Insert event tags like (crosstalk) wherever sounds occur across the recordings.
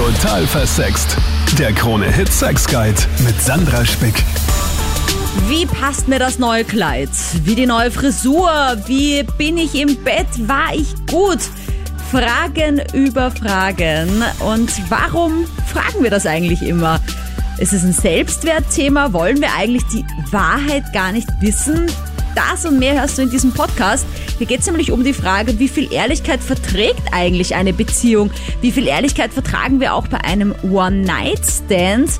Total versext. Der Krone-Hit Sex Guide mit Sandra Spick. Wie passt mir das neue Kleid? Wie die neue Frisur? Wie bin ich im Bett? War ich gut? Fragen über Fragen. Und warum fragen wir das eigentlich immer? Ist es ein Selbstwertthema? Wollen wir eigentlich die Wahrheit gar nicht wissen? Das und mehr hörst du in diesem Podcast. Hier geht es nämlich um die Frage, wie viel Ehrlichkeit verträgt eigentlich eine Beziehung? Wie viel Ehrlichkeit vertragen wir auch bei einem One-Night-Stand?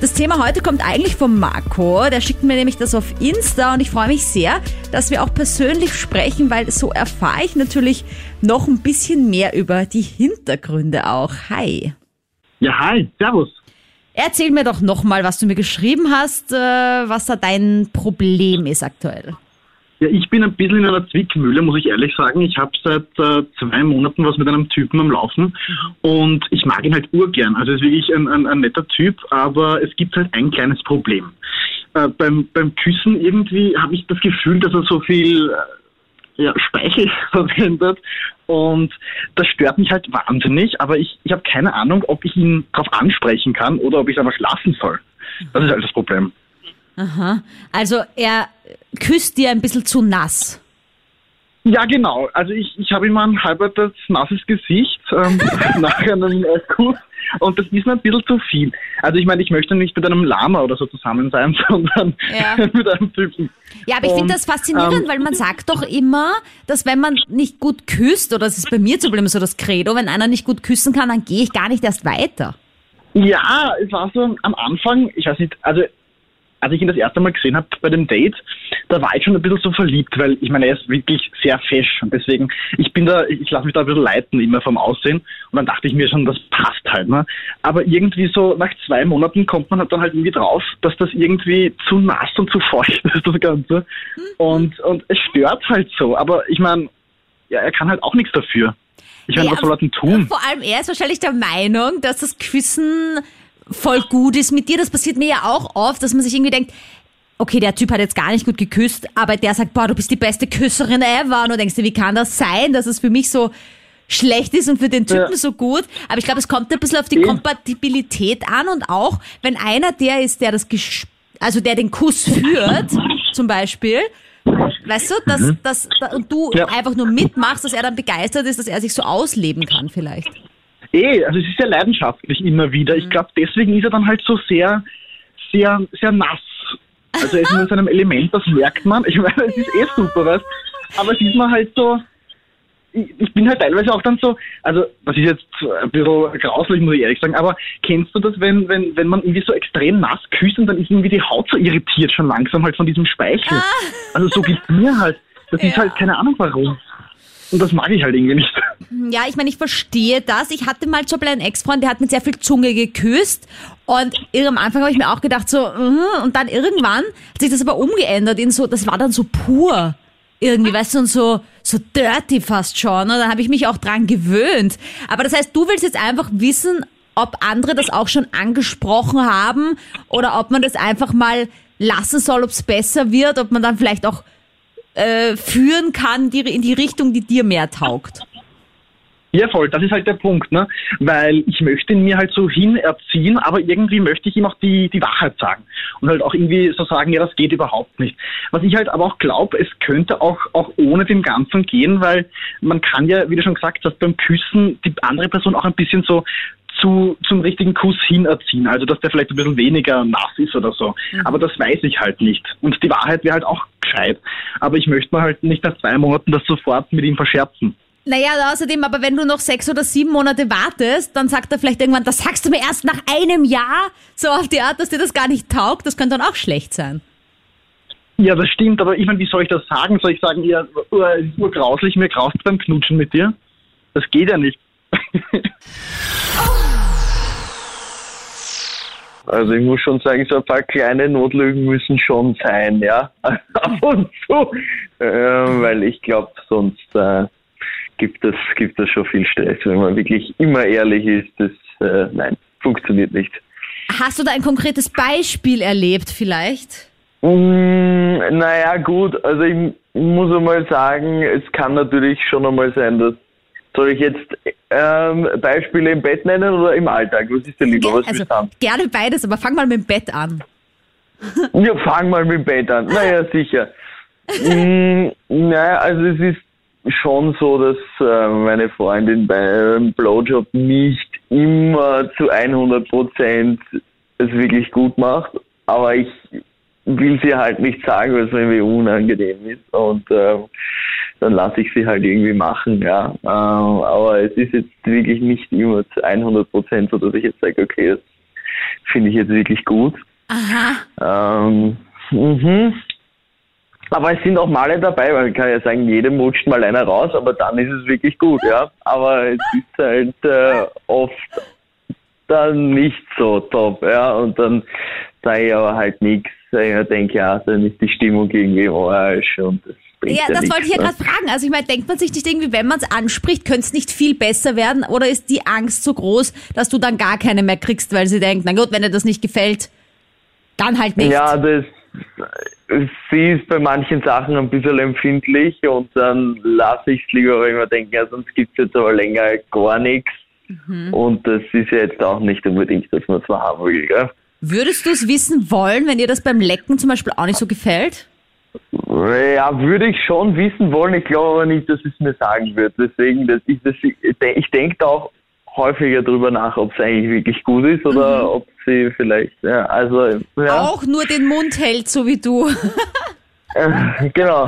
Das Thema heute kommt eigentlich von Marco. Der schickt mir nämlich das auf Insta und ich freue mich sehr, dass wir auch persönlich sprechen, weil so erfahre ich natürlich noch ein bisschen mehr über die Hintergründe auch. Hi. Ja, hi, servus. Erzähl mir doch nochmal, was du mir geschrieben hast, äh, was da dein Problem ist aktuell. Ja, ich bin ein bisschen in einer Zwickmühle, muss ich ehrlich sagen. Ich habe seit äh, zwei Monaten was mit einem Typen am Laufen und ich mag ihn halt urgern. Also ist wirklich ein, ein, ein netter Typ, aber es gibt halt ein kleines Problem. Äh, beim, beim Küssen irgendwie habe ich das Gefühl, dass er so viel äh, ja, Speichel (laughs) verwendet und das stört mich halt wahnsinnig, aber ich, ich habe keine Ahnung, ob ich ihn darauf ansprechen kann oder ob ich es einfach lassen soll. Das ist halt das Problem. Aha. Also er küsst dir ein bisschen zu nass. Ja, genau. Also ich, ich habe immer ein halbertes nasses Gesicht ähm, (laughs) nach einem Kuss und das ist mir ein bisschen zu viel. Also ich meine, ich möchte nicht mit einem Lama oder so zusammen sein, (laughs) sondern Ja. (laughs) mit einem Typen. Ja, aber ich finde das faszinierend, ähm, weil man sagt doch immer, dass wenn man nicht gut küsst, oder das ist bei mir zum Beispiel so das Credo, wenn einer nicht gut küssen kann, dann gehe ich gar nicht erst weiter. Ja, es war so am Anfang, ich weiß nicht, also als ich ihn das erste Mal gesehen habe bei dem Date, da war ich schon ein bisschen so verliebt, weil ich meine, er ist wirklich sehr fesch und deswegen, ich bin da, ich lasse mich da ein bisschen leiten immer vom Aussehen und dann dachte ich mir schon, das passt halt, ne? Aber irgendwie so nach zwei Monaten kommt man halt dann halt irgendwie drauf, dass das irgendwie zu nass und zu feucht (laughs) ist, das Ganze. Und, und es stört halt so, aber ich meine, ja, er kann halt auch nichts dafür. Ich meine, Ja, was soll er denn tun? Vor allem er ist wahrscheinlich der Meinung, dass das Küssen voll gut ist mit dir. Das passiert mir ja auch oft, dass man sich irgendwie denkt, okay, der Typ hat jetzt gar nicht gut geküsst, aber der sagt, boah, du bist die beste Küsserin ever. Und du denkst dir, wie kann das sein, dass es für mich so schlecht ist und für den Typen Ja. so gut. Aber ich glaube, es kommt ein bisschen auf die. Kompatibilität an und auch, wenn einer der ist, der das, gesch- also der den Kuss führt, zum Beispiel, weißt du, dass, dass, da- und du Ja. einfach nur mitmachst, dass er dann begeistert ist, dass er sich so ausleben kann vielleicht. Eh, also es ist sehr leidenschaftlich immer wieder. Mhm. Ich glaube, deswegen ist er dann halt so sehr, sehr, sehr nass. Also er ist in seinem Element, das merkt man. Ich meine, es ist eh super, weißt Aber es ist mir halt so, ich, bin halt teilweise auch dann so, also das ist jetzt ein bisschen grauslich, muss ich ehrlich sagen, aber kennst du das, wenn, wenn, wenn man irgendwie so extrem nass küsst und dann ist irgendwie die Haut so irritiert schon langsam halt von diesem Speichel. Also so geht's mir halt. Das ist Ja. halt keine Ahnung warum. Und das mag ich halt irgendwie nicht. Ja, ich meine, ich verstehe das. Ich hatte mal zum Beispiel einen Ex-Freund, der hat mit sehr viel Zunge geküsst. Und am Anfang habe ich mir auch gedacht, so, mhm. und dann irgendwann hat sich das aber umgeändert in so, das war dann so pur. Irgendwie, weißt du, und so, so dirty fast schon. Und dann habe ich mich auch dran gewöhnt. Aber das heißt, du willst jetzt einfach wissen, ob andere das auch schon angesprochen haben oder ob man das einfach mal lassen soll, ob es besser wird, ob man dann vielleicht auch äh, führen kann die, in die Richtung, die dir mehr taugt. Ja, voll, das ist halt der Punkt, ne? Weil ich möchte ihn mir halt so hinerziehen, aber irgendwie möchte ich ihm auch die, die Wahrheit sagen. Und halt auch irgendwie so sagen, ja, das geht überhaupt nicht. Was ich halt aber auch glaube, es könnte auch, auch ohne dem Ganzen gehen, weil man kann ja, wie du schon gesagt hast, beim Küssen die andere Person auch ein bisschen so zu, zum richtigen Kuss hinerziehen. Also, dass der vielleicht ein bisschen weniger nass ist oder so. Aber das weiß ich halt nicht. Und die Wahrheit wäre halt auch gescheit. Aber ich möchte mir halt nicht nach zwei Monaten das sofort mit ihm verscherzen. Naja, außerdem, aber wenn du noch sechs oder sieben Monate wartest, dann sagt er vielleicht irgendwann, das sagst du mir erst nach einem Jahr, so auf die Art, dass dir das gar nicht taugt. Das könnte dann auch schlecht sein. Ja, das stimmt, aber ich meine, wie soll ich das sagen? Soll ich sagen, ja, uh, es ist nur grauslich, mir graust beim Knutschen mit dir? Das geht ja nicht. (laughs) (laughs) Also ich muss schon sagen, so ein paar kleine Notlügen müssen schon sein, ja. (laughs) Ab und zu. Ähm, weil ich glaube, sonst äh, gibt es gibt es schon viel Stress. Wenn man wirklich immer ehrlich ist, das äh, nein, funktioniert nicht. Hast du da ein konkretes Beispiel erlebt vielleicht? Mm, naja, gut, also ich muss einmal sagen, es kann natürlich schon einmal sein, dass, Soll ich jetzt ähm, Beispiele im Bett nennen oder im Alltag? Was ist denn lieber? Was also, haben? gerne beides, aber fang mal mit dem Bett an. (laughs) Ja, fang mal mit dem Bett an. Naja, sicher. mm, naja, also es ist schon so, dass äh, meine Freundin beim Blowjob nicht immer zu 100 Prozent es wirklich gut macht, aber ich will sie halt nicht sagen, weil es mir irgendwie unangenehm ist und äh, dann lasse ich sie halt irgendwie machen, ja. Äh, aber es ist jetzt wirklich nicht immer zu 100 Prozent so, dass ich jetzt sage, okay, das finde ich jetzt wirklich gut. Aha. Ähm, mhm. Aber es sind auch Male dabei, weil ich kann ja sagen, jedem rutscht mal einer raus, aber dann ist es wirklich gut, ja. Aber es ist halt äh, oft dann nicht so top, ja. Und dann sage ich aber halt nichts. Ich denke, ja, dann ist die Stimmung irgendwie im Arsch und das Ja, das nichts, wollte ich ja ne? gerade fragen. Also ich meine, denkt man sich nicht irgendwie, wenn man es anspricht, könnte es nicht viel besser werden? Oder ist die Angst so groß, dass du dann gar keine mehr kriegst, weil sie denkt, na gut, wenn dir das nicht gefällt, dann halt nicht. Ja, das, sie ist bei manchen Sachen ein bisschen empfindlich und dann lasse ich es lieber, weil ich mir denke, ja, sonst gibt es jetzt aber länger gar nichts. Mhm. Und das ist ja jetzt auch nicht unbedingt, dass man es mal haben will. Gell? Würdest du es wissen wollen, wenn dir das beim Lecken zum Beispiel auch nicht so gefällt? Ja, würde ich schon wissen wollen. Ich glaube aber nicht, dass es mir sagen wird. Deswegen, dass ich, das, ich denke da auch häufiger drüber nach, ob es eigentlich wirklich gut ist oder Mhm. ob sie vielleicht, ja, also, ja, Auch nur den Mund hält, so wie du. (laughs) äh, genau.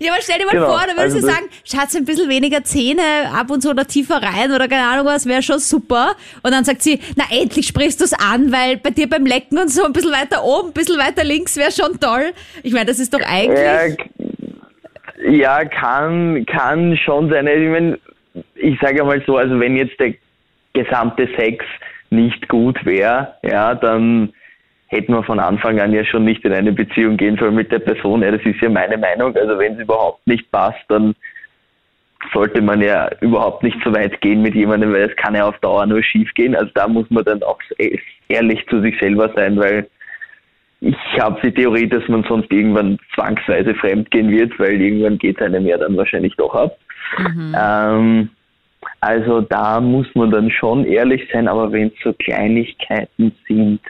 Ja, aber stell dir mal Genau, vor, da würdest also du sagen, Schatz, ein bisschen weniger Zähne, ab und zu oder tiefer rein oder keine Ahnung was, wäre schon super. Und dann sagt sie, na endlich sprichst du es an, weil bei dir beim Lecken und so ein bisschen weiter oben, ein bisschen weiter links wäre schon toll. Ich meine, das ist doch Ja, eigentlich... k- ja, kann, kann schon sein. Ich, mein, ich sage mal so, also wenn jetzt der gesamte Sex nicht gut wäre, ja, dann hätten wir von Anfang an ja schon nicht in eine Beziehung gehen sollen mit der Person. Ja, das ist ja meine Meinung. Also wenn es überhaupt nicht passt, dann sollte man ja überhaupt nicht so weit gehen mit jemandem, weil es kann ja auf Dauer nur schief gehen. Also da muss man dann auch ehrlich zu sich selber sein, weil ich habe die Theorie, dass man sonst irgendwann zwangsweise fremdgehen wird, weil irgendwann geht einem ja dann wahrscheinlich doch ab. Ähm, also da muss man dann schon ehrlich sein, aber wenn es so Kleinigkeiten sind,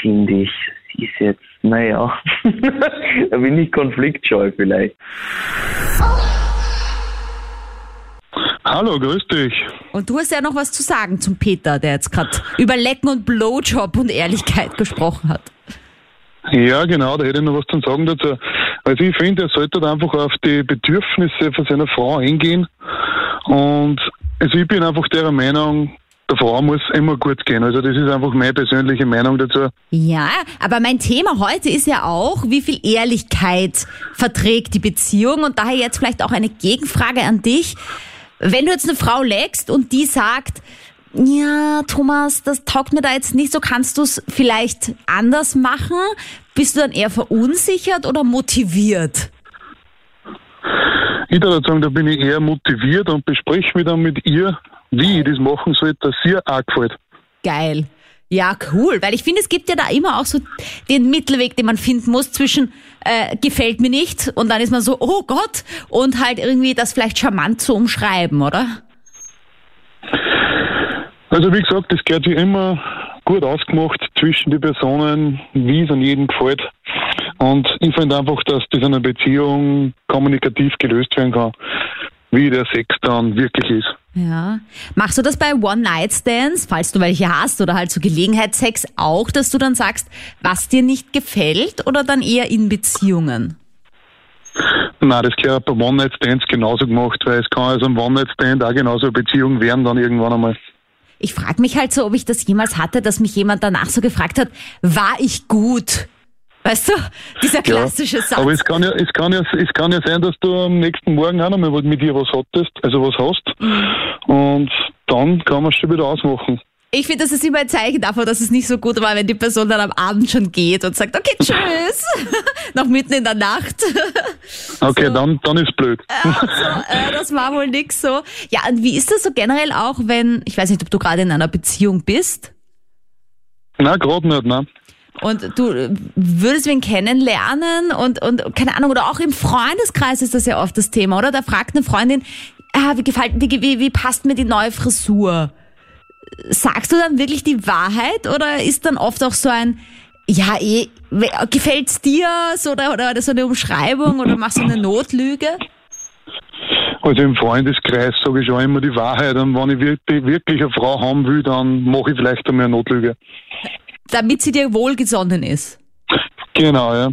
finde ich, es ist jetzt, naja, da bin ich konfliktscheu vielleicht. Hallo, grüß dich. Und du hast ja noch was zu sagen zum Peter, der jetzt gerade über Lecken und Blowjob und Ehrlichkeit gesprochen hat. Ja, genau, da hätte ich noch was zu sagen dazu. Also ich finde, er sollte halt einfach auf die Bedürfnisse von seiner Frau eingehen. Und also ich bin einfach der Meinung, der Frau muss immer gut gehen. Also das ist einfach meine persönliche Meinung dazu. Ja, aber mein Thema heute ist ja auch, wie viel Ehrlichkeit verträgt die Beziehung und daher jetzt vielleicht auch eine Gegenfrage an dich. Wenn du jetzt eine Frau leckst und die sagt, ja, Thomas, das taugt mir da jetzt nicht so, kannst du es vielleicht anders machen? Bist du dann eher verunsichert oder motiviert? Ich würde sagen, da bin ich eher motiviert und bespreche mich dann mit ihr, wie ich das machen soll, dass sie auch gefällt. Geil. Ja, cool, weil ich finde, es gibt ja da immer auch so den Mittelweg, den man finden muss zwischen äh, gefällt mir nicht und dann ist man so, oh Gott, und halt irgendwie das vielleicht charmant zu umschreiben, oder? Also wie gesagt, das gehört wie immer gut ausgemacht zwischen die Personen, wie es an jedem gefällt. Und ich finde einfach, dass das in einer Beziehung kommunikativ gelöst werden kann, wie der Sex dann wirklich ist. Ja. Machst du das bei One-Night-Stands, falls du welche hast, oder halt so Gelegenheitssex auch, dass du dann sagst, was dir nicht gefällt, oder dann eher in Beziehungen? Nein, das gehört bei One-Night-Stands genauso gemacht, weil es kann also ein One-Night-Stand auch genauso eine Beziehung werden dann irgendwann einmal. Ich frage mich halt so, ob ich das jemals hatte, dass mich jemand danach so gefragt hat, war ich gut? Weißt du, dieser klassische Satz. Aber es kann ja, es kann ja, es kann ja sein, dass du am nächsten Morgen auch nochmal mit dir was hattest, also was hast. Mhm. Und dann kann man es schon wieder ausmachen. Ich finde, das ist immer ein Zeichen davon, dass es nicht so gut war, wenn die Person dann am Abend schon geht und sagt, okay, tschüss, (laughs) noch mitten in der Nacht. Okay, So. dann, dann ist blöd. so, äh, das war wohl nix so. Ja, und wie ist das so generell auch, wenn, ich weiß nicht, ob du gerade in einer Beziehung bist Nein, gerade nicht, nein. Und du äh, würdest wen kennenlernen und, und keine Ahnung, oder auch im Freundeskreis ist das ja oft das Thema, oder? Da fragt eine Freundin, ah, wie gefällt, wie, wie, wie passt mir die neue Frisur? Sagst du dann wirklich die Wahrheit oder ist dann oft auch so ein, ja, eh, gefällt's dir so, oder, oder so eine Umschreibung oder machst du eine Notlüge? Also im Freundeskreis sage ich schon immer die Wahrheit und wenn ich wirklich eine Frau haben will, dann mache ich vielleicht einmal eine Notlüge. Damit sie dir wohlgesonnen ist. Genau, ja.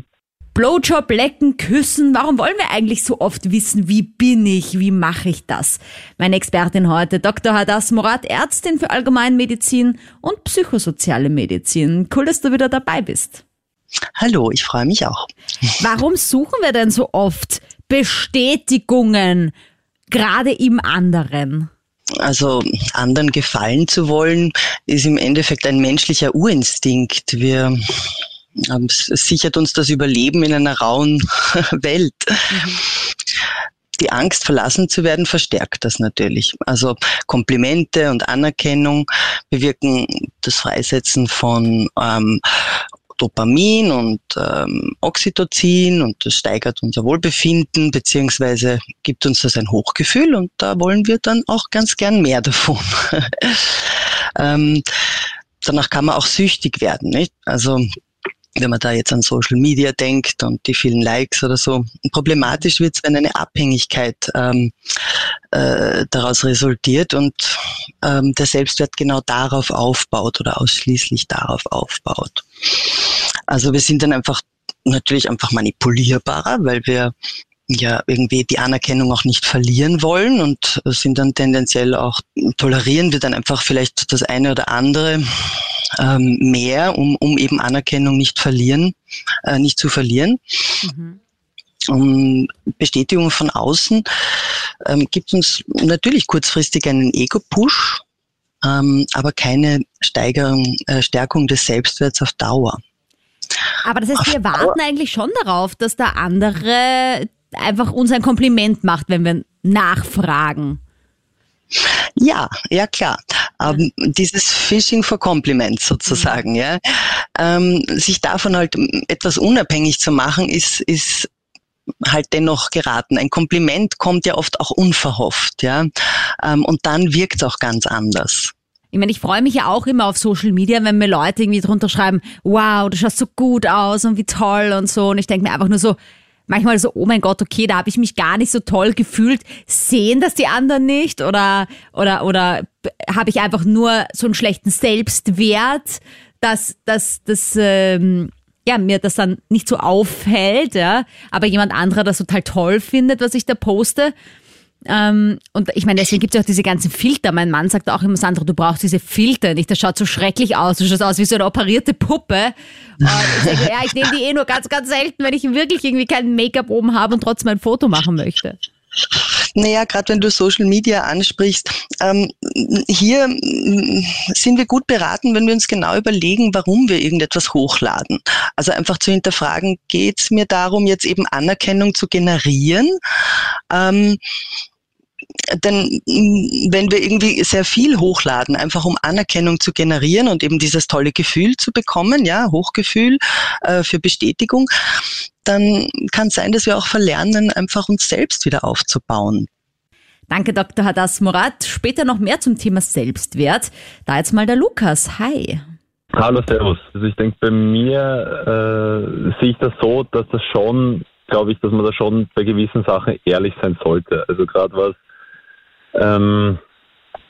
Blowjob, lecken, küssen. Warum wollen wir eigentlich so oft wissen, wie bin ich, wie mache ich das? Meine Expertin heute, Dr. Hadas Morat, Ärztin für Allgemeinmedizin und psychosoziale Medizin. Cool, dass du wieder dabei bist. Hallo, ich freue mich auch. Warum suchen wir denn so oft Bestätigungen, gerade im anderen? Also anderen gefallen zu wollen, ist im Endeffekt ein menschlicher Urinstinkt. Wir es sichert uns das Überleben in einer rauen (laughs) Welt. Die Angst, verlassen zu werden, verstärkt das natürlich. Also Komplimente und Anerkennung bewirken das Freisetzen von ähm, Dopamin und ähm, Oxytocin und das steigert unser Wohlbefinden beziehungsweise gibt uns das ein Hochgefühl und da wollen wir dann auch ganz gern mehr (laughs) davon. ähm, danach kann man auch süchtig werden, nicht? Also wenn man da jetzt an Social Media denkt und die vielen Likes oder so. Problematisch wird es, wenn eine Abhängigkeit ähm, äh, daraus resultiert und ähm, der Selbstwert genau darauf aufbaut oder ausschließlich darauf aufbaut. Also wir sind dann einfach natürlich einfach manipulierbarer, weil wir ja irgendwie die Anerkennung auch nicht verlieren wollen und sind dann tendenziell auch, tolerieren wir dann einfach vielleicht das eine oder andere ähm, mehr, um, um eben Anerkennung nicht verlieren, äh, nicht zu verlieren. Mhm. Um Bestätigung von außen ähm, gibt uns natürlich kurzfristig einen Ego-Push, ähm, aber keine Steigerung, äh, Stärkung des Selbstwerts auf Dauer. Aber das heißt, wir warten eigentlich schon darauf, dass der andere einfach uns ein Kompliment macht, wenn wir nachfragen. Ja, ja klar. Ähm, dieses Phishing for Compliments sozusagen, mhm. ja. Ähm, sich davon halt etwas unabhängig zu machen, ist, ist halt dennoch geraten. Ein Kompliment kommt ja oft auch unverhofft, ja. Ähm, und dann wirkt es auch ganz anders. Ich meine, ich freue mich ja auch immer auf Social Media, wenn mir Leute irgendwie drunter schreiben, wow, du schaust so gut aus und wie toll und so. Und ich denke mir einfach nur so, manchmal so, oh mein Gott, okay, da habe ich mich gar nicht so toll gefühlt. Sehen das die anderen nicht? Oder, oder, oder habe ich einfach nur so einen schlechten Selbstwert, dass, dass, dass ähm, ja, mir das dann nicht so auffällt, ja, aber jemand anderer das total toll findet, was ich da poste. Ähm, und ich meine, deswegen gibt es ja auch diese ganzen Filter. Mein Mann sagt auch immer, Sandra, du brauchst diese Filter nicht. Das schaut so schrecklich aus. Du schaust aus wie so eine operierte Puppe. Und ich denke, ja, ich nehme die eh nur ganz, ganz selten, wenn ich wirklich irgendwie kein Make-up oben habe und trotzdem ein Foto machen möchte. Naja, gerade wenn du Social Media ansprichst, ähm, hier sind wir gut beraten, wenn wir uns genau überlegen, warum wir irgendetwas hochladen. Also einfach zu hinterfragen, geht es mir darum, jetzt eben Anerkennung zu generieren? Ähm, denn mm, wenn wir irgendwie sehr viel hochladen, einfach um Anerkennung zu generieren und eben dieses tolle Gefühl zu bekommen, ja, Hochgefühl äh, für Bestätigung, dann kann es sein, dass wir auch verlernen, einfach uns selbst wieder aufzubauen. Danke, Dr. Hadas Murat. Später noch mehr zum Thema Selbstwert. Da jetzt mal der Lukas. Hi. Hallo, Servus. Also ich denke, bei mir äh, sehe ich das so, dass das schon, glaube ich, dass man da schon bei gewissen Sachen ehrlich sein sollte. Also gerade was ähm,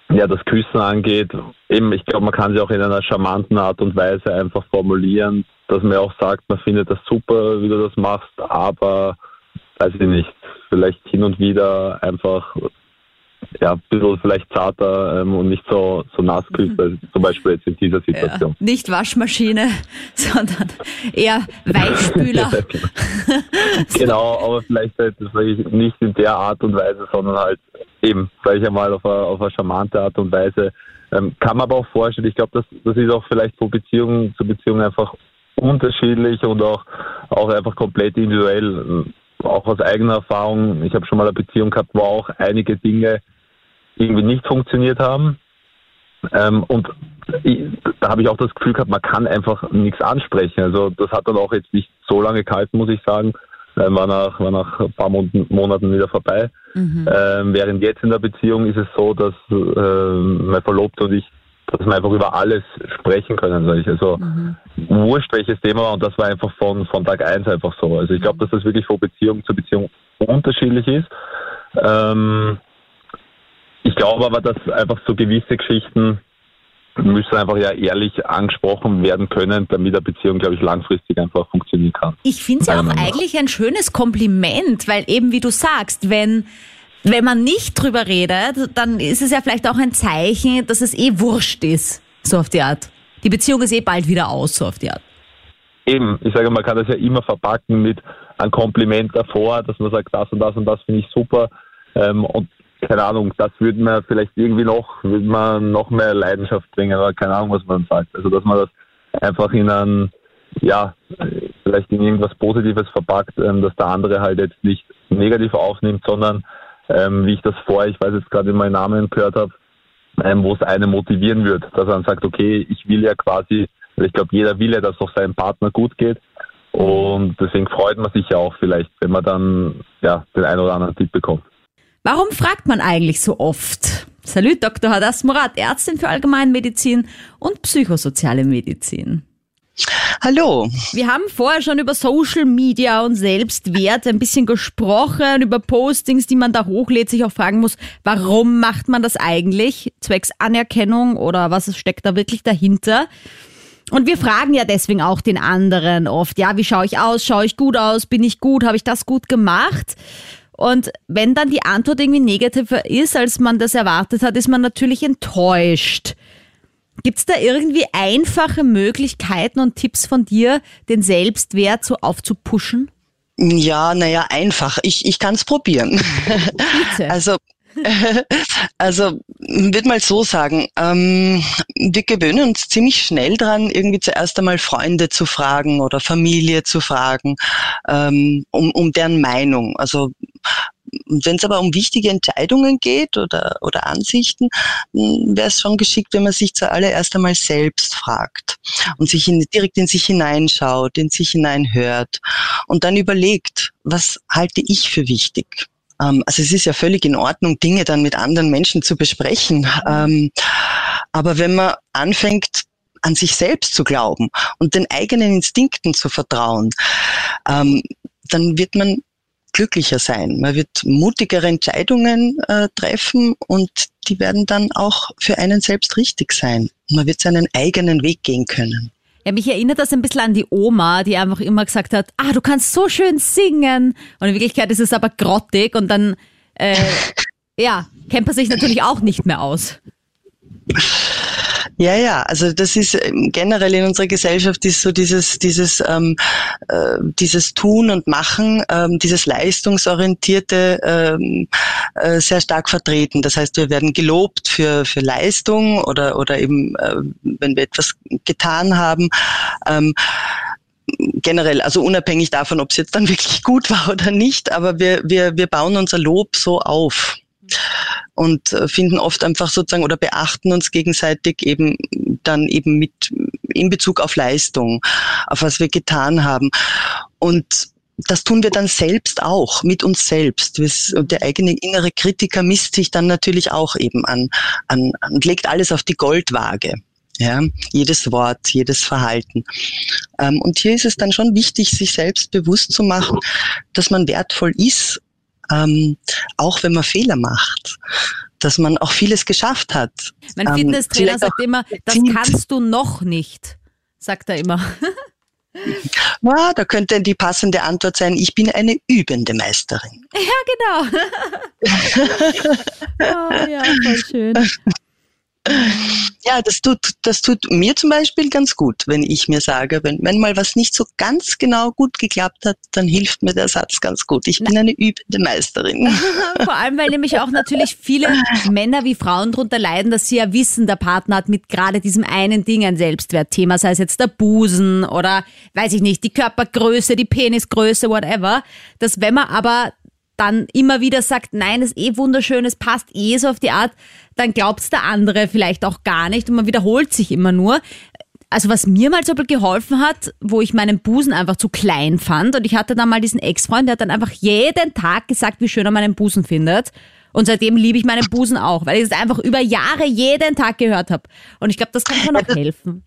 ja, das Küssen angeht, eben, ich glaube, man kann sie auch in einer charmanten Art und Weise einfach formulieren, dass man auch sagt, man findet das super, wie du das machst, aber weiß ich nicht, vielleicht hin und wieder einfach ja, ein bisschen vielleicht zarter ähm, und nicht so, so nass küsst, mhm. zum Beispiel jetzt in dieser Situation. Ja, nicht Waschmaschine, (laughs) sondern eher Weichspüler. (laughs) genau, aber vielleicht halt nicht in der Art und Weise, sondern halt eben, sage ich einmal, auf eine, auf eine charmante Art und Weise. Ähm, kann man aber auch vorstellen, ich glaube, das, das ist auch vielleicht von Beziehung zu Beziehung einfach unterschiedlich und auch, auch einfach komplett individuell. Auch aus eigener Erfahrung, ich habe schon mal eine Beziehung gehabt, wo auch einige Dinge irgendwie nicht funktioniert haben. Ähm, und ich, da habe ich auch das Gefühl gehabt, man kann einfach nichts ansprechen. Also das hat dann auch jetzt nicht so lange gehalten, muss ich sagen. ähm, war, nach, war nach ein paar Monaten wieder vorbei. Mhm. Ähm, während jetzt in der Beziehung ist es so, dass äh, mein Verlobter und ich, dass wir einfach über alles sprechen können. Also mhm. wurscht welches Thema und das war einfach von, von Tag eins einfach so. Also ich glaube, dass das wirklich von Beziehung zu Beziehung unterschiedlich ist. Ähm, ich glaube aber, dass einfach so gewisse Geschichten müssen einfach ja ehrlich angesprochen werden können, damit eine Beziehung, glaube ich, langfristig einfach funktionieren kann. Ich finde es ja auch eigentlich ein schönes Kompliment, weil eben wie du sagst, wenn wenn man nicht drüber redet, dann ist es ja vielleicht auch ein Zeichen, dass es eh wurscht ist, so auf die Art. Die Beziehung ist eh bald wieder aus, so auf die Art. Eben, ich sage, man kann das ja immer verpacken mit einem Kompliment davor, dass man sagt, das und das und das finde ich super. Ähm, und keine Ahnung, das würde man vielleicht irgendwie noch, würde man noch mehr Leidenschaft bringen, aber keine Ahnung, was man sagt. Also dass man das einfach in ein, ja, vielleicht in irgendwas Positives verpackt, ähm, dass der andere halt jetzt nicht negativ aufnimmt, sondern ähm, wie ich das vorher, ich weiß jetzt gerade in meinen Namen gehört habe, ähm, wo es einen motivieren wird, dass dann sagt, okay, ich will ja quasi, ich glaube, jeder will ja, dass es auch seinem Partner gut geht. Und deswegen freut man sich ja auch vielleicht, wenn man dann ja den einen oder anderen Tipp bekommt. Warum fragt man eigentlich so oft? Salut, Dr. Hadas Murat, Ärztin für Allgemeinmedizin und psychosoziale Medizin. Hallo. Wir haben vorher schon über Social Media und Selbstwert ein bisschen gesprochen, über Postings, die man da hochlädt, sich auch fragen muss, warum macht man das eigentlich? Zwecks Anerkennung oder was steckt da wirklich dahinter? Und wir fragen ja deswegen auch den anderen oft, ja, wie schaue ich aus? Schaue ich gut aus? Bin ich gut? Habe ich das gut gemacht? Und wenn dann die Antwort irgendwie negativer ist, als man das erwartet hat, ist man natürlich enttäuscht. Gibt es da irgendwie einfache Möglichkeiten und Tipps von dir, den Selbstwert so aufzupuschen? Ja, naja, einfach. Ich, ich kann es probieren. Bitte. (laughs) Also (laughs) also würde mal so sagen, ähm, wir gewöhnen uns ziemlich schnell dran, irgendwie zuerst einmal Freunde zu fragen oder Familie zu fragen, ähm, um, um deren Meinung. Also wenn es aber um wichtige Entscheidungen geht oder, oder Ansichten, hm, wäre es schon geschickt, wenn man sich zuallererst einmal selbst fragt und sich in, direkt in sich hineinschaut, in sich hineinhört und dann überlegt, was halte ich für wichtig? Ähm, also es ist ja völlig in Ordnung, Dinge dann mit anderen Menschen zu besprechen. Ähm, aber wenn man anfängt, an sich selbst zu glauben und den eigenen Instinkten zu vertrauen, ähm, dann wird man glücklicher sein. Man wird mutigere Entscheidungen äh, treffen und die werden dann auch für einen selbst richtig sein. Man wird seinen eigenen Weg gehen können. Ja, mich erinnert das ein bisschen an die Oma, die einfach immer gesagt hat, ah, du kannst so schön singen. Und in Wirklichkeit ist es aber grottig und dann, äh, (laughs) ja, kennt man sich natürlich auch nicht mehr aus. (laughs) Ja, ja, also das ist ähm, generell in unserer Gesellschaft ist so dieses, dieses, ähm, äh, dieses Tun und Machen, ähm, dieses leistungsorientierte ähm, äh, sehr stark vertreten. Das heißt, wir werden gelobt für, für Leistung oder, oder eben, äh, wenn wir etwas getan haben. Ähm, generell, also unabhängig davon, ob es jetzt dann (laughs) wirklich gut war oder nicht, aber wir, wir, wir bauen unser Lob so auf und äh, finden oft einfach sozusagen oder beachten uns gegenseitig eben dann eben mit in Bezug auf Leistung, auf was wir getan haben. Und das tun wir dann selbst auch, mit uns selbst. Und der eigene innere Kritiker misst sich dann natürlich auch eben an, an und legt alles auf die Goldwaage. Ja, jedes Wort, jedes Verhalten. Ähm, und hier ist es dann schon wichtig, sich selbst bewusst zu machen, dass man wertvoll ist ähm, auch wenn man Fehler macht, dass man auch vieles geschafft hat. Mein ähm, Fitnesstrainer sagt immer, das kannst du noch nicht, sagt er immer. (laughs) Ja, da könnte die passende Antwort sein, ich bin eine übende Meisterin. Ja, genau. (laughs) (laughs) oh, ja, voll schön. Ja, das tut, das tut mir zum Beispiel ganz gut, wenn ich mir sage, wenn, wenn mal was nicht so ganz genau gut geklappt hat, dann hilft mir der Satz ganz gut. Ich bin eine übende Meisterin. (laughs) (laughs) Vor allem, weil nämlich auch natürlich viele Männer wie Frauen darunter leiden, dass sie ja wissen, der Partner hat mit gerade diesem einen Ding ein Selbstwertthema, sei es jetzt der Busen oder, weiß ich nicht, die Körpergröße, die Penisgröße, whatever. Dass wenn man aber dann immer wieder sagt, nein, ist eh wunderschön, es passt eh so auf die Art, dann glaubt es der andere vielleicht auch gar nicht und man wiederholt sich immer nur. also was mir mal so geholfen hat, wo ich meinen Busen einfach zu klein fand und ich hatte dann mal diesen Ex-Freund, der hat dann einfach jeden Tag gesagt, wie schön er meinen Busen findet. Und seitdem liebe ich meinen Busen auch, weil ich es einfach über Jahre jeden Tag gehört habe. Und ich glaube, das kann schon auch helfen.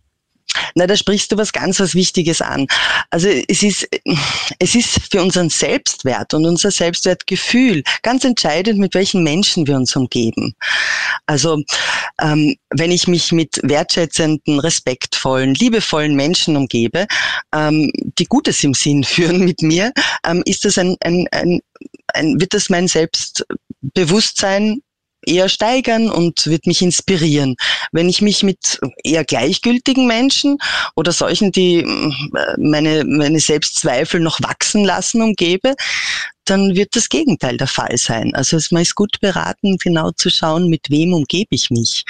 Na, da sprichst du was ganz was Wichtiges an. Also es ist, es ist für unseren Selbstwert und unser Selbstwertgefühl ganz entscheidend, mit welchen Menschen wir uns umgeben. Also ähm, wenn ich mich mit wertschätzenden, respektvollen, liebevollen Menschen umgebe, ähm, die Gutes im Sinn führen mit mir, ähm, ist das ein, ein, ein, ein, wird das mein Selbstbewusstsein eher steigern und wird mich inspirieren. Wenn ich mich mit eher gleichgültigen Menschen oder solchen, die äh, meine, meine Selbstzweifel noch wachsen lassen, umgebe, dann wird das Gegenteil der Fall sein. Also man ist gut beraten, genau zu schauen, mit wem umgebe ich mich.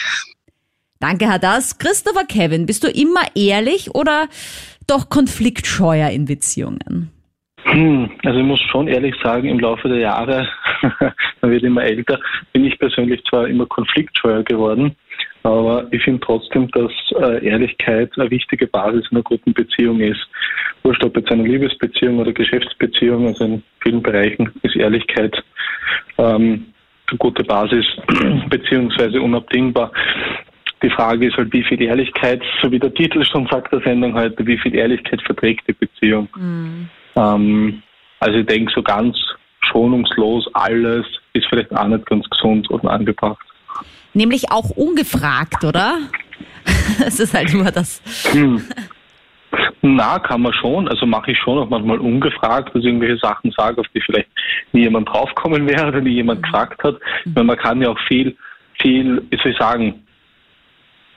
Danke, Herr Das. Christopher Kevin, bist du immer ehrlich oder doch konfliktscheuer in Beziehungen? Hm, also ich muss schon ehrlich sagen, im Laufe der Jahre, (laughs) man wird immer älter, bin ich persönlich zwar immer konfliktscheuer geworden, aber ich finde trotzdem, dass äh, Ehrlichkeit eine wichtige Basis in einer guten Beziehung ist. Wurscht ob jetzt eine Liebesbeziehung oder Geschäftsbeziehung, also in vielen Bereichen ist Ehrlichkeit ähm, eine gute Basis, (clears throat) beziehungsweise unabdingbar. Die Frage ist halt, wie viel Ehrlichkeit, so wie der Titel schon sagt der Sendung heute, wie viel Ehrlichkeit verträgt die Beziehung. Mhm. Ähm, also ich denke, so ganz schonungslos alles ist vielleicht auch nicht ganz gesund und angebracht. Nämlich auch ungefragt, oder? (laughs) das ist halt nur das. Hm. Na, kann man schon. Also mache ich schon auch manchmal ungefragt, dass ich irgendwelche Sachen sage, auf die vielleicht nie jemand draufkommen (laughs) wäre oder nie jemand mhm. gefragt hat. Weil man kann ja auch viel, viel, wie soll ich sagen,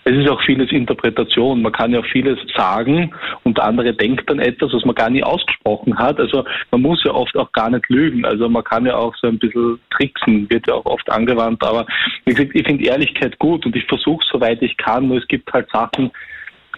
es ist auch vieles Interpretation. Man kann ja vieles sagen und der andere denkt dann etwas, was man gar nie ausgesprochen hat. Also man muss ja oft auch gar nicht lügen. Also man kann ja auch so ein bisschen tricksen, wird ja auch oft angewandt. Aber wie gesagt, ich finde Ehrlichkeit gut und ich versuche soweit ich kann, nur es gibt halt Sachen,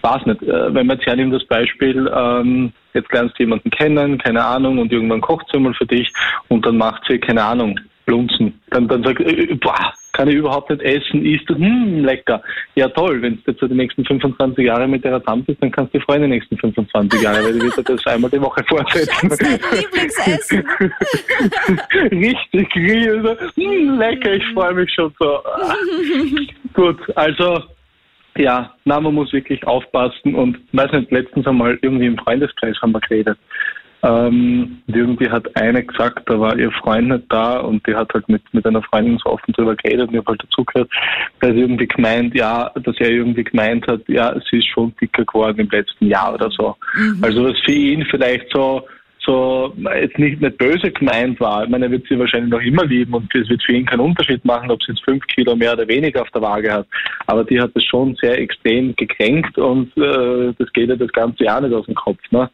weiß nicht, äh, wenn man jetzt hernimmt das Beispiel, ähm, jetzt lernst du jemanden kennen, keine Ahnung, und irgendwann kocht sie mal für dich und dann macht sie, keine Ahnung, Blunzen. Dann, dann sagt, äh, boah, kann ich überhaupt nicht essen, isst du, hm, lecker. Ja toll, wenn du jetzt die nächsten 25 Jahre mit der zusammen bist, dann kannst du dich freuen die nächsten 25 Jahre, weil du wirst das einmal die Woche fortsetzen. Lieblingsessen. (laughs) Richtig, also, hm, lecker, ich freue mich schon so. (laughs) Gut, also ja, na, man muss wirklich aufpassen und weiß nicht, letztens einmal irgendwie im Freundeskreis haben wir geredet. Ähm, irgendwie hat eine gesagt, da war ihr Freund nicht da und die hat halt mit, mit einer Freundin so offen drüber geredet und ich habe halt dazugehört, da ist irgendwie gemeint, ja, dass er irgendwie gemeint hat, ja, sie ist schon dicker geworden im letzten Jahr oder so. Mhm. Also was für ihn vielleicht so so jetzt nicht, nicht böse gemeint war. Ich meine, er wird sie wahrscheinlich noch immer lieben und es wird für ihn keinen Unterschied machen, ob sie jetzt fünf Kilo mehr oder weniger auf der Waage hat. Aber die hat es schon sehr extrem gekränkt und äh, das geht ja das ganze Jahr nicht aus dem Kopf. Ne?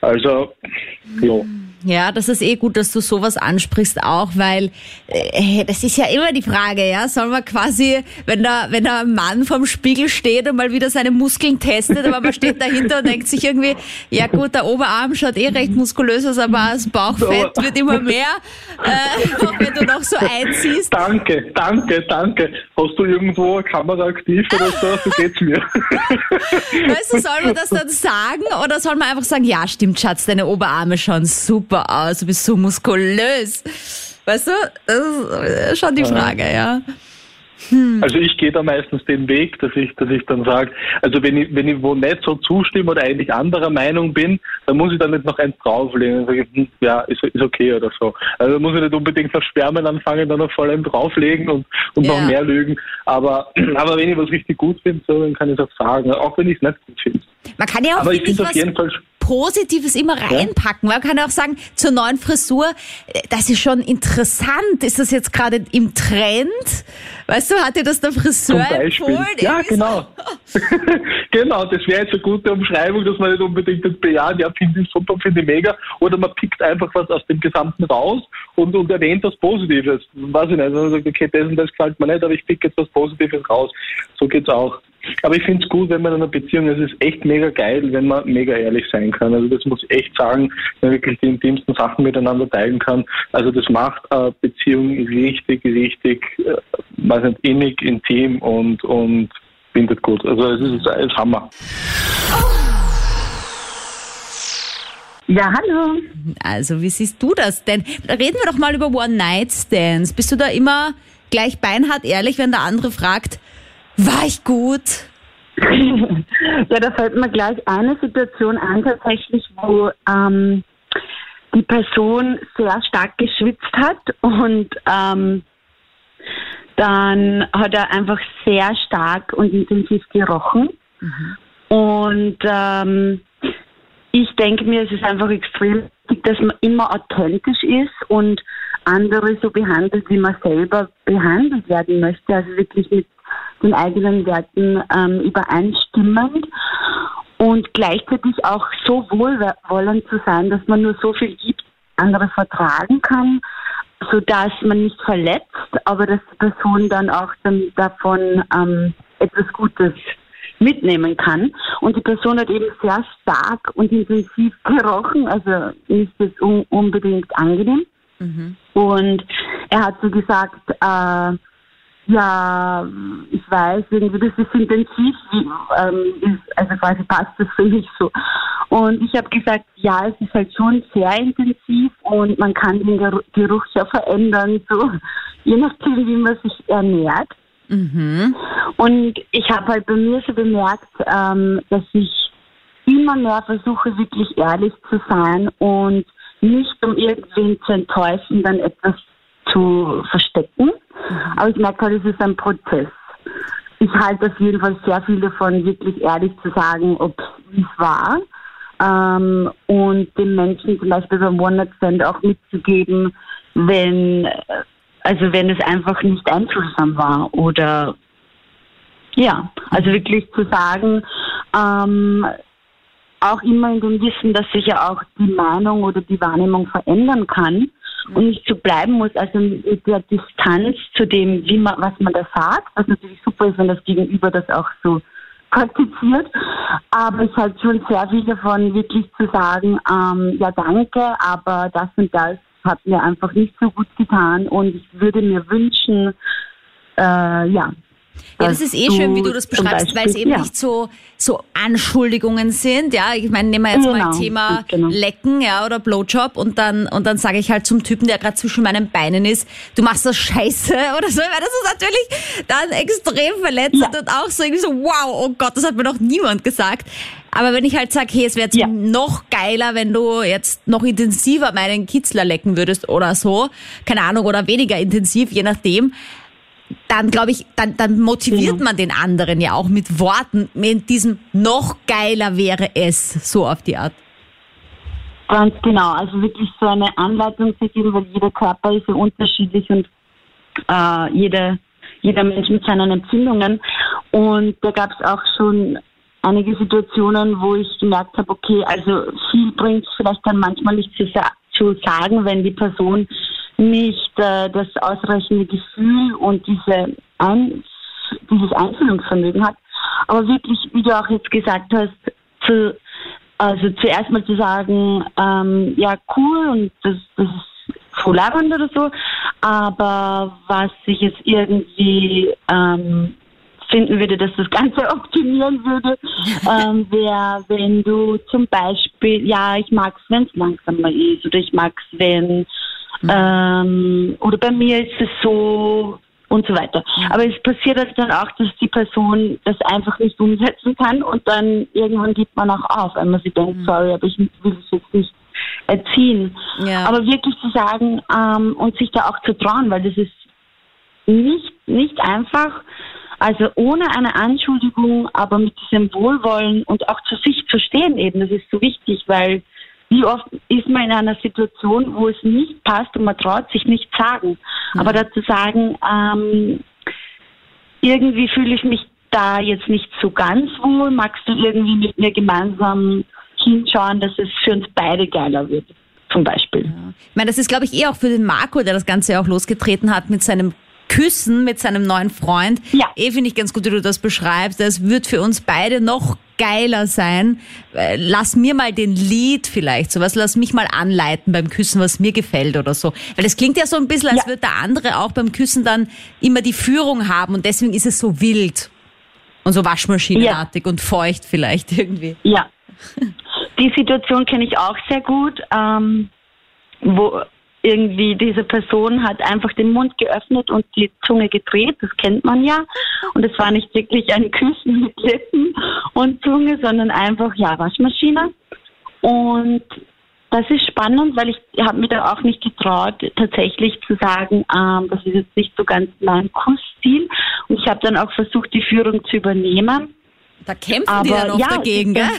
Also, ja. Ja, das ist eh gut, dass du sowas ansprichst auch, weil äh, das ist ja immer die Frage, ja, soll man quasi, wenn da wenn da ein Mann vorm Spiegel steht und mal wieder seine Muskeln testet, aber man steht dahinter und denkt sich irgendwie, ja gut, der Oberarm schaut eh recht muskulös aus, aber das Bauchfett wird immer mehr, äh, (laughs) wenn du noch so einziehst. Danke, danke, danke. Hast du irgendwo eine Kamera aktiv oder so? So geht's mir. Weißt du, soll man das dann sagen oder soll man einfach sagen, ja, stimmt, Schatz, deine Oberarme schauen super super aus, du bist so muskulös. Weißt du, das ist schon die Frage, ja. Hm. Also ich gehe da meistens den Weg, dass ich, dass ich dann sage, also wenn ich, wenn ich wo nicht so zustimme oder eigentlich anderer Meinung bin, dann muss ich dann nicht noch eins drauflegen. Dann sage ich, hm, ja, ist, ist okay oder so. Also muss ich nicht unbedingt nach Spermen anfangen, dann noch voll ein drauflegen und, und ja. noch mehr lügen. Aber, (clears throat) aber wenn ich was richtig gut finde, so, dann kann ich es auch sagen, auch wenn ich es nicht gut finde. Man kann ja auch aber ich finde auf jeden Fall Positives immer reinpacken. Man kann auch sagen, zur neuen Frisur, äh, das ist schon interessant. Ist das jetzt gerade im Trend? Weißt du, hat dir das der Friseur empfohlen? Ja, genau. (laughs) genau, das wäre jetzt eine gute Umschreibung, dass man nicht unbedingt das bejaht, ja, finde ich super, finde ich mega. Oder man pickt einfach was aus dem Gesamten raus und, und erwähnt was Positives. Weiß ich nicht. Also man sagt, okay, das und das gefällt mir nicht, aber ich pick jetzt was Positives raus. So geht's auch. Aber ich finde es gut, wenn man in einer Beziehung ist. Es ist echt mega geil, wenn man mega ehrlich sein kann. Also das muss ich echt sagen, wenn man wirklich die intimsten Sachen miteinander teilen kann. Also das macht eine Beziehung richtig, richtig, äh, weiß nicht, innig, intim und, und bindet gut. Also es ist, ein Hammer. Ja, hallo. Also, wie siehst du das denn? Reden wir doch mal über One-Night-Stands. Bist du da immer gleich beinhart ehrlich, wenn der andere fragt, war ich gut? (laughs) ja, da fällt mir gleich eine Situation ein, tatsächlich, wo ähm, die Person sehr stark geschwitzt hat und ähm, dann hat er einfach sehr stark und intensiv gerochen. Mhm. Und ähm, ich denke mir, es ist einfach extrem wichtig, dass man immer authentisch ist und andere so behandelt, wie man selber behandelt werden möchte. Also wirklich mit den eigenen Werten ähm, übereinstimmend und gleichzeitig auch so wohlwollend zu sein, dass man nur so viel gibt, andere vertragen kann, so dass man nicht verletzt, aber dass die Person dann auch dann davon ähm, etwas Gutes mitnehmen kann. Und die Person hat eben sehr stark und intensiv gerochen, also nicht jetzt un unbedingt angenehm. Mhm. Und er hat so gesagt, äh, ja, ich weiß, irgendwie, das ist intensiv, ähm, ist, also quasi passt das für mich so. Und ich habe gesagt, ja, es ist halt schon sehr intensiv und man kann den Geruch ja verändern, so (laughs) je nachdem, wie man sich ernährt. Mhm. Und ich habe halt bei mir so bemerkt, ähm, dass ich immer mehr versuche, wirklich ehrlich zu sein und nicht um irgendwen zu enttäuschen, dann etwas zu verstecken. Mhm. Aber ich merke halt, es ist ein Prozess. Ich halte auf jeden Fall sehr viel davon, wirklich ehrlich zu sagen, ob es war. Ähm, und den Menschen zum Beispiel beim One-Night-Stand auch mitzugeben, wenn, also wenn es einfach nicht einfühlsam war oder ja, also wirklich zu sagen, ähm, auch immer in dem Wissen, dass sich ja auch die Meinung oder die Wahrnehmung verändern kann nicht zu bleiben muss, also mit der Distanz zu dem, wie man, was man da sagt, was natürlich super ist, wenn das Gegenüber das auch so praktiziert. Aber ich halte schon sehr viel davon, wirklich zu sagen, ähm, ja danke, aber das und das hat mir einfach nicht so gut getan und ich würde mir wünschen, äh, ja, ja, das ist eh schön, wie du das beschreibst, weil es eben ja. nicht so, so Anschuldigungen sind. Ja, ich meine, nehmen wir jetzt genau, mal Thema genau. Lecken, ja, oder Blowjob und dann, und dann sage ich halt zum Typen, der gerade zwischen meinen Beinen ist, du machst das scheiße (laughs) oder so, weil das ist natürlich dann extrem verletzend ja. und auch so irgendwie so, wow, oh Gott, das hat mir noch niemand gesagt. Aber wenn ich halt sage, hey, es wäre ja. noch geiler, wenn du jetzt noch intensiver meinen Kitzler lecken würdest oder so, keine Ahnung, oder weniger intensiv, je nachdem, dann glaube ich, dann, dann motiviert genau. man den anderen ja auch mit Worten, mit diesem noch geiler wäre es, so auf die Art. Ganz genau, also wirklich so eine Anleitung zu geben, weil jeder Körper ist ja unterschiedlich und äh, jede, jeder Mensch mit seinen Empfindungen. Und da gab es auch schon einige Situationen, wo ich gemerkt habe, okay, also viel bringt es vielleicht dann manchmal nicht zu, zu sagen, wenn die Person nicht äh, das ausreichende Gefühl und diese Ein dieses Einfühlungsvermögen hat. Aber wirklich, wie du auch jetzt gesagt hast, zu, also zuerst mal zu sagen, ähm, ja cool und das, das ist voll oder so, aber was ich jetzt irgendwie ähm, finden würde, dass das Ganze (laughs) optimieren würde, ähm, wäre, wenn du zum Beispiel, ja, ich mag es, wenn es langsamer ist oder ich mag es, wenn Mhm. Ähm, oder bei mir ist es so und so weiter. Mhm. Aber es passiert halt dann auch, dass die Person das einfach nicht umsetzen kann und dann irgendwann gibt man auch auf, wenn man sich denkt, mhm. sorry, aber ich will es jetzt nicht erziehen. Ja. Aber wirklich zu sagen ähm, und sich da auch zu trauen, weil das ist nicht, nicht einfach, also ohne eine Anschuldigung, aber mit diesem Wohlwollen und auch zu sich zu stehen eben, das ist so wichtig, weil wie oft ist man in einer Situation, wo es nicht passt und man traut sich nicht sagen. Mhm. Aber dazu sagen, ähm, irgendwie fühle ich mich da jetzt nicht so ganz wohl, magst du irgendwie mit mir gemeinsam hinschauen, dass es für uns beide geiler wird? Zum Beispiel. Ja. Ich meine, das ist, glaube ich, eher auch für den Marco, der das Ganze auch losgetreten hat mit seinem Küssen mit seinem neuen Freund. Ja. Eh finde ich ganz gut, wie du das beschreibst. Es wird für uns beide noch geiler sein. Äh, lass mir mal den Lied vielleicht, sowas, lass mich mal anleiten beim Küssen, was mir gefällt oder so. Weil es klingt ja so ein bisschen, als ja. würde der andere auch beim Küssen dann immer die Führung haben und deswegen ist es so wild. Und so waschmaschinenartig und feucht vielleicht irgendwie. Ja. Die Situation kenne ich auch sehr gut, ähm, wo irgendwie diese Person hat einfach den Mund geöffnet und die Zunge gedreht, das kennt man ja. Und es war nicht wirklich ein Küssen mit Lippen und Zunge, sondern einfach, ja, Waschmaschine. Und das ist spannend, weil ich habe mir da auch nicht getraut, tatsächlich zu sagen, ähm, das ist jetzt nicht so ganz mein Kussstil. Und ich habe dann auch versucht, die Führung zu übernehmen. Da kämpfen Aber, die dann oft ja, dagegen, gell?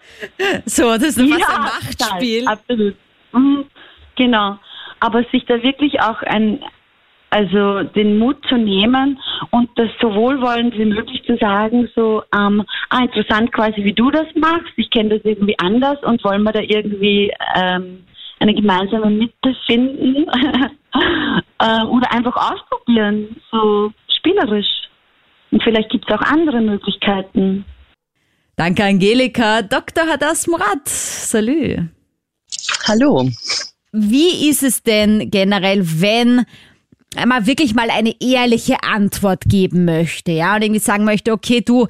(laughs) so, das ist fast ja, ein Machtspiel. Absolut. Mhm, genau aber sich da wirklich auch ein, also den Mut zu nehmen und das so wohlwollend wie möglich zu sagen, so, ähm, ah, interessant quasi, wie du das machst, ich kenne das irgendwie anders und wollen wir da irgendwie ähm, eine gemeinsame Mitte finden (laughs) äh, oder einfach ausprobieren, so spielerisch. Und vielleicht gibt es auch andere Möglichkeiten. Danke, Angelika. Dr. Hadas Murat. Salü. Hallo. Wie ist es denn generell, wenn man wirklich mal eine ehrliche Antwort geben möchte, ja, und irgendwie sagen möchte, okay, du,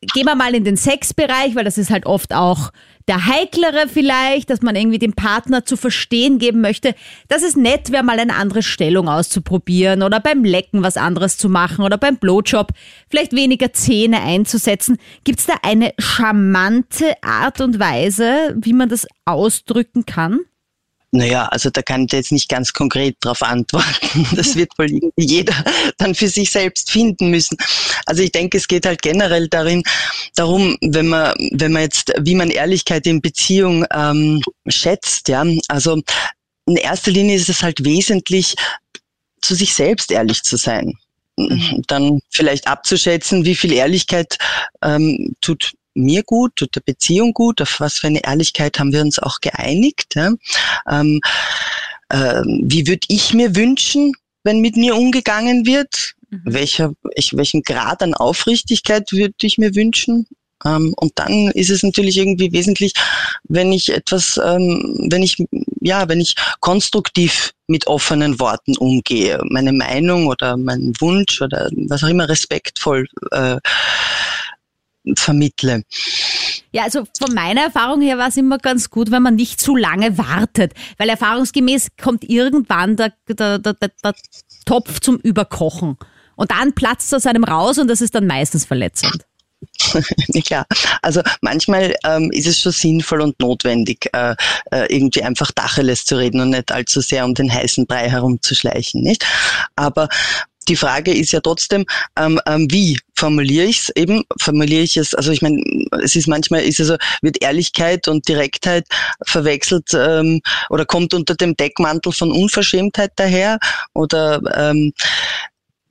gehen wir mal in den Sexbereich, weil das ist halt oft auch der heiklere vielleicht, dass man irgendwie dem Partner zu verstehen geben möchte, dass es nett wäre, mal eine andere Stellung auszuprobieren oder beim Lecken was anderes zu machen oder beim Blowjob vielleicht weniger Zähne einzusetzen. Gibt es da eine charmante Art und Weise, wie man das ausdrücken kann? Naja, also da kann ich jetzt nicht ganz konkret darauf antworten. (laughs) Das wird wohl jeder dann für sich selbst finden müssen. Also ich denke, es geht halt generell darin, darum, wenn man, wenn man jetzt, wie man Ehrlichkeit in Beziehung ähm, schätzt, ja. Also in erster Linie ist es halt wesentlich, zu sich selbst ehrlich zu sein. Mhm. Dann vielleicht abzuschätzen, wie viel Ehrlichkeit ähm, tut mir gut, tut der Beziehung gut, auf was für eine Ehrlichkeit haben wir uns auch geeinigt. Ja? Ähm, äh, wie würde ich mir wünschen, wenn mit mir umgegangen wird? Mhm. Welcher, ich, welchen Grad an Aufrichtigkeit würde ich mir wünschen? Ähm, und dann ist es natürlich irgendwie wesentlich, wenn ich etwas, ähm, wenn ich, ja, wenn ich konstruktiv mit offenen Worten umgehe, meine Meinung oder meinen Wunsch oder was auch immer respektvoll äh, vermittle. Ja, also von meiner Erfahrung her war es immer ganz gut, wenn man nicht zu lange wartet, weil erfahrungsgemäß kommt irgendwann der, der, der, der Topf zum Überkochen und dann platzt aus einem raus und das ist dann meistens verletzend. (laughs) ja, klar. Also manchmal ähm, ist es schon sinnvoll und notwendig, äh, äh, irgendwie einfach Dacheles zu reden und nicht allzu sehr um den heißen Brei herumzuschleichen, nicht? Aber die Frage ist ja trotzdem, ähm, ähm, wie formuliere ich es eben? Formuliere ich es, also ich meine, es ist manchmal, ist also, wird Ehrlichkeit und Direktheit verwechselt ähm, oder kommt unter dem Deckmantel von Unverschämtheit daher oder ähm,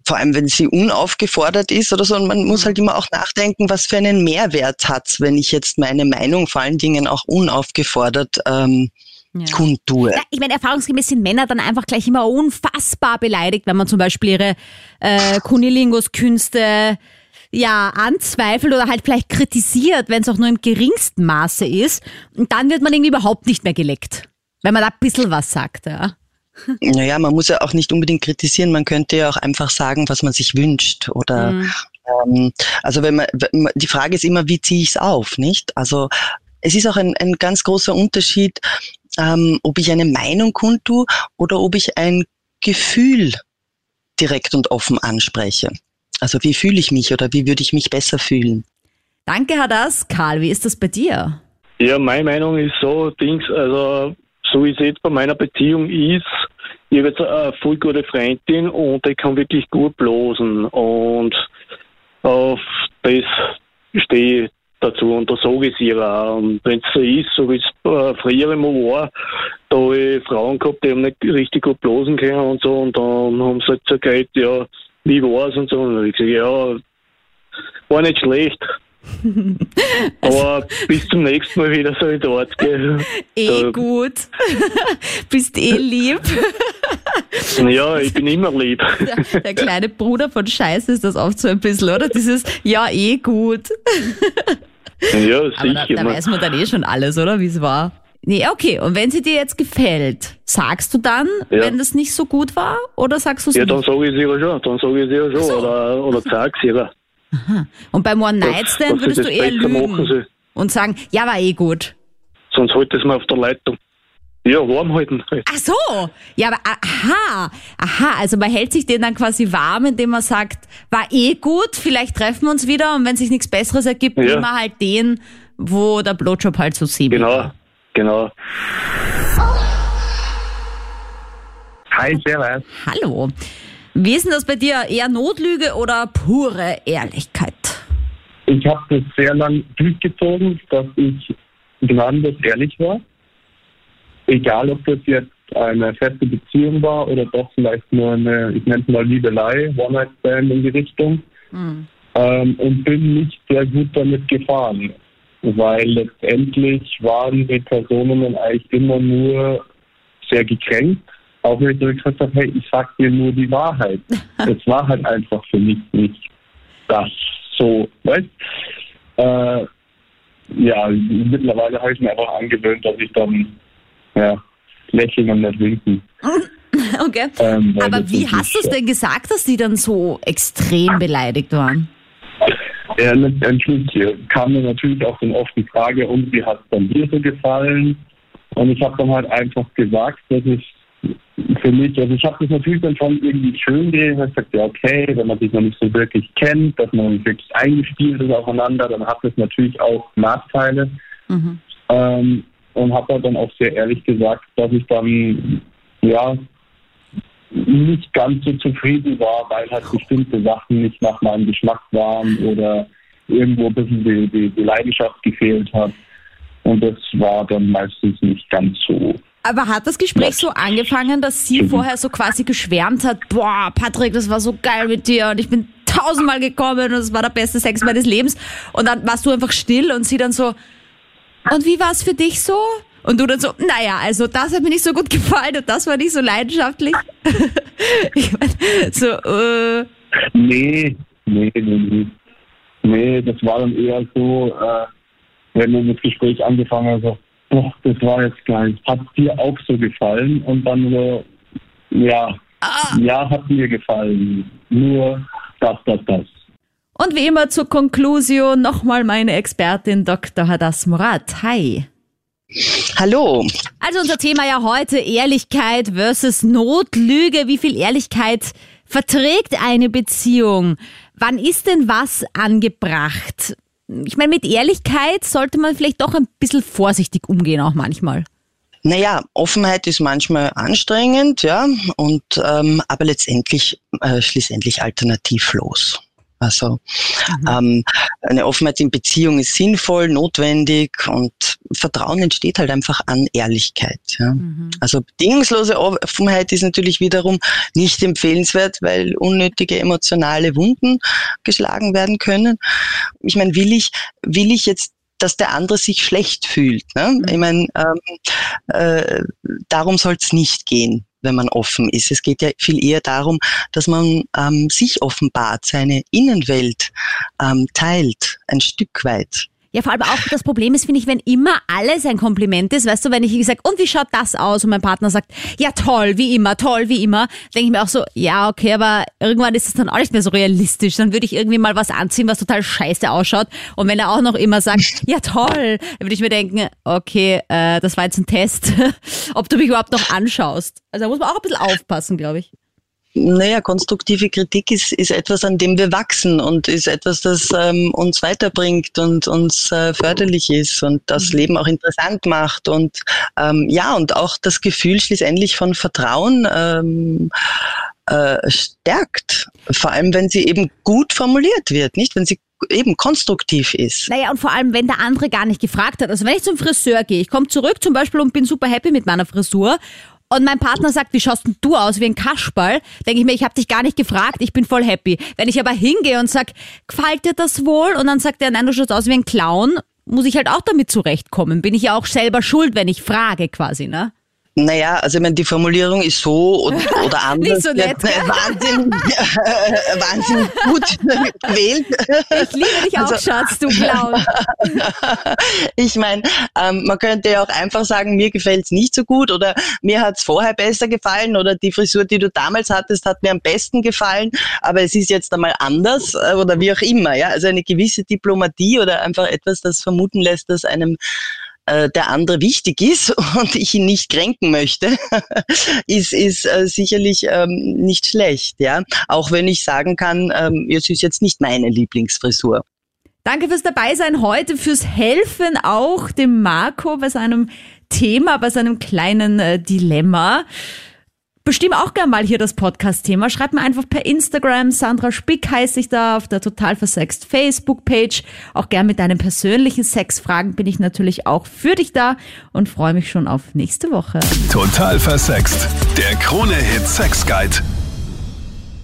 vor allem wenn sie unaufgefordert ist oder so. Und man muss halt immer auch nachdenken, was für einen Mehrwert hat's, wenn ich jetzt meine Meinung vor allen Dingen auch unaufgefordert ähm, ja. kundtue. Ja, ich meine, erfahrungsgemäß sind Männer dann einfach gleich immer unfassbar beleidigt, wenn man zum Beispiel ihre äh, Kunilingus-Künste ja, anzweifelt oder halt vielleicht kritisiert, wenn es auch nur im geringsten Maße ist. Und dann wird man irgendwie überhaupt nicht mehr geleckt, wenn man da ein bisschen was sagt, ja. Naja, man muss ja auch nicht unbedingt kritisieren, man könnte ja auch einfach sagen, was man sich wünscht. Oder mhm. ähm, also wenn man, die Frage ist immer, wie ziehe ich es auf, nicht? Also es ist auch ein, ein ganz großer Unterschied, ähm, ob ich eine Meinung kundtue oder ob ich ein Gefühl direkt und offen anspreche. Also wie fühle ich mich oder wie würde ich mich besser fühlen? Danke, Hadas. Karl, wie ist das bei dir? Ja, meine Meinung ist so, Dings, also so wie es jetzt bei meiner Beziehung ist, ich habe jetzt eine voll gute Freundin und ich kann wirklich gut bloßen und auf das stehe ich dazu und da sage ich es auch. Und wenn es so ist, so wie es äh, früher immer war, da habe ich Frauen gehabt, die haben nicht richtig gut blosen können und so und dann haben sie halt gesagt, ja, wie war es und so. Und ich gesagt, ja, war nicht schlecht. (laughs) Aber bis zum nächsten Mal wieder so in dort gehen. Eh da. gut. (laughs) Bist eh lieb. ja, ich bin immer lieb. (laughs) Der, der, kleine Bruder von Scheiße ist das oft so ein bisschen, oder? Dieses Ja, eh gut. ja, sicher. Aber da, da weiß man dann eh schon alles, oder? Wie es war. Nee, okay. Und wenn sie dir jetzt gefällt, sagst du dann, ja. wenn das nicht so gut war? Oder sagst du es Ja, nicht? dann sage ich es ihr schon. Dann sage ich es ihr schon. So. Oder, oder sag es ihr. Und beim One-Night-Stand würdest du eher lügen soll. und sagen, ja, war eh gut. Sonst halt das mal auf der Leitung. Ja, warm halten. Halt. Ach so, ja, aber aha, aha, also man hält sich den dann quasi warm, indem man sagt, war eh gut, vielleicht treffen wir uns wieder und wenn sich nichts Besseres ergibt, Ja. nehmen wir halt den, wo der Blowjob halt so sieht. Genau, genau. Hi, servus. Hallo. Wie ist denn das bei dir? Eher Notlüge oder pure Ehrlichkeit? Ich habe das sehr lang durchgezogen, dass ich gnadenlos ehrlich war. Egal, ob das jetzt eine feste Beziehung war oder doch vielleicht nur eine, ich nenne es mal Liebelei, One-Night-Stand in die Richtung. Hm. Ähm, und bin nicht sehr gut damit gefahren, weil letztendlich waren die Personen eigentlich immer nur sehr gekränkt, auch wenn ich so gesagt habe, hey, ich sag dir nur die Wahrheit. (laughs) Es war halt einfach für mich nicht das so, weißt äh, Ja, mittlerweile habe ich mir einfach angewöhnt, dass ich dann, ja, lächeln und nicht winken. (laughs) Okay. Ähm, Aber wie hast du es denn gesagt, dass die dann so extrem beleidigt waren? Ja, letztendlich äh, kam mir natürlich auch dann oft die Frage, und wie hat es dann dir so gefallen? Und ich habe dann halt einfach gesagt, dass ich für mich, also ich habe das natürlich dann schon irgendwie schön geredet, ich gesagt, ja okay, wenn man sich noch nicht so wirklich kennt, dass man wirklich eingespielt ist aufeinander, dann hat das natürlich auch Nachteile. Mhm. Ähm, und habe dann auch sehr ehrlich gesagt, dass ich dann, ja, nicht ganz so zufrieden war, weil halt bestimmte Sachen nicht nach meinem Geschmack waren oder irgendwo ein bisschen die, die, die Leidenschaft gefehlt hat. Und das war dann meistens nicht ganz so. Aber hat das Gespräch so angefangen, dass sie Mhm. vorher so quasi geschwärmt hat, boah, Patrick, das war so geil mit dir und ich bin tausendmal gekommen und es war der beste Sex meines Lebens. Und dann warst du einfach still und sie dann so, und wie war es für dich so? Und du dann so, naja, also das hat mir nicht so gut (laughs) gefallen und das war nicht so leidenschaftlich. (laughs) ich mein, so, äh, Nee, nee, nee, nee. Nee, das war dann eher so, äh, wenn wir das Gespräch angefangen haben, so, doch, das war jetzt geil. Hat dir auch so gefallen? Und dann so, ja, ja, hat mir gefallen. Nur das, das, das. Und wie immer zur Konklusion nochmal meine Expertin Dr. Hadas Murat. Hi. Hallo. Also unser Thema ja heute Ehrlichkeit versus Notlüge. Wie viel Ehrlichkeit verträgt eine Beziehung? Wann ist denn was angebracht? Ich meine, mit Ehrlichkeit sollte man vielleicht doch ein bisschen vorsichtig umgehen, auch manchmal. Naja, Offenheit ist manchmal anstrengend, ja, und ähm, aber letztendlich äh, schließlich alternativlos. Also ähm, eine Offenheit in Beziehung ist sinnvoll, notwendig und Vertrauen entsteht halt einfach an Ehrlichkeit. Ja. Also bedingungslose Offenheit ist natürlich wiederum nicht empfehlenswert, weil unnötige emotionale Wunden geschlagen werden können. Ich meine, will ich, will ich jetzt dass der andere sich schlecht fühlt. Ne? Ich meine, ähm, äh, darum soll es nicht gehen, wenn man offen ist. Es geht ja viel eher darum, dass man ähm, sich offenbart, seine Innenwelt ähm, teilt, ein Stück weit. Ja, vor allem auch das Problem ist, finde ich, wenn immer alles ein Kompliment ist, weißt du, wenn ich sage, und wie schaut das aus? Und mein Partner sagt, ja toll, wie immer, toll, wie immer, denke ich mir auch so, ja, okay, aber irgendwann ist es dann auch nicht mehr so realistisch. Dann würde ich irgendwie mal was anziehen, was total scheiße ausschaut. Und wenn er auch noch immer sagt, (laughs) ja toll, dann würde ich mir denken, okay, äh, das war jetzt ein Test, (laughs) ob du mich überhaupt noch anschaust. Also da muss man auch ein bisschen aufpassen, glaube ich. Naja, konstruktive Kritik ist, ist etwas, an dem wir wachsen und ist etwas, das ähm, uns weiterbringt und uns äh, förderlich ist und das Leben auch interessant macht und ähm, ja, und auch das Gefühl schließlich von Vertrauen ähm, äh, stärkt. Vor allem, wenn sie eben gut formuliert wird, nicht? Wenn sie eben konstruktiv ist. Naja, und vor allem, wenn der andere gar nicht gefragt hat. Also wenn ich zum Friseur gehe, ich komme zurück zum Beispiel und bin super happy mit meiner Frisur und mein Partner sagt, wie schaust denn du aus wie ein Kaschball, denke ich mir, ich habe dich gar nicht gefragt, ich bin voll happy. Wenn ich aber hingehe und sag, gefällt dir das wohl? Und dann sagt er, nein, du schaust aus wie ein Clown, muss ich halt auch damit zurechtkommen. Bin ich ja auch selber schuld, wenn ich frage quasi, ne? Naja, also ich meine, die Formulierung ist so (laughs) oder, oder anders. Nicht so nett, gell? (laughs) Wahnsinn, äh, (laughs) Wahnsinn gut gewählt. Ich liebe dich auch, Also- Schatz, du Clown. ich meine, ähm, man könnte ja auch einfach sagen, mir gefällt's nicht so gut oder mir hat's vorher besser gefallen oder die Frisur, die du damals hattest, hat mir am besten gefallen, aber es ist jetzt einmal anders äh, oder wie auch immer. Ja? Also eine gewisse Diplomatie oder einfach etwas, das vermuten lässt, dass einem äh, der andere wichtig ist (laughs) und ich ihn nicht kränken möchte, (laughs) ist, ist äh, sicherlich ähm, nicht schlecht. Ja, Auch wenn ich sagen kann, ähm, es ist jetzt nicht meine Lieblingsfrisur. Danke fürs Dabeisein heute, fürs Helfen auch dem Marco bei seinem Thema, bei seinem kleinen äh, Dilemma. Bestimm auch gern mal hier das Podcast-Thema. Schreib mir einfach per Instagram. Sandra Spick heiße ich da auf der Total Versext Facebook-Page. Auch gern mit deinen persönlichen Sexfragen bin ich natürlich auch für dich da und freue mich schon auf nächste Woche. Total versext. Der Krone-Hit Sex Guide.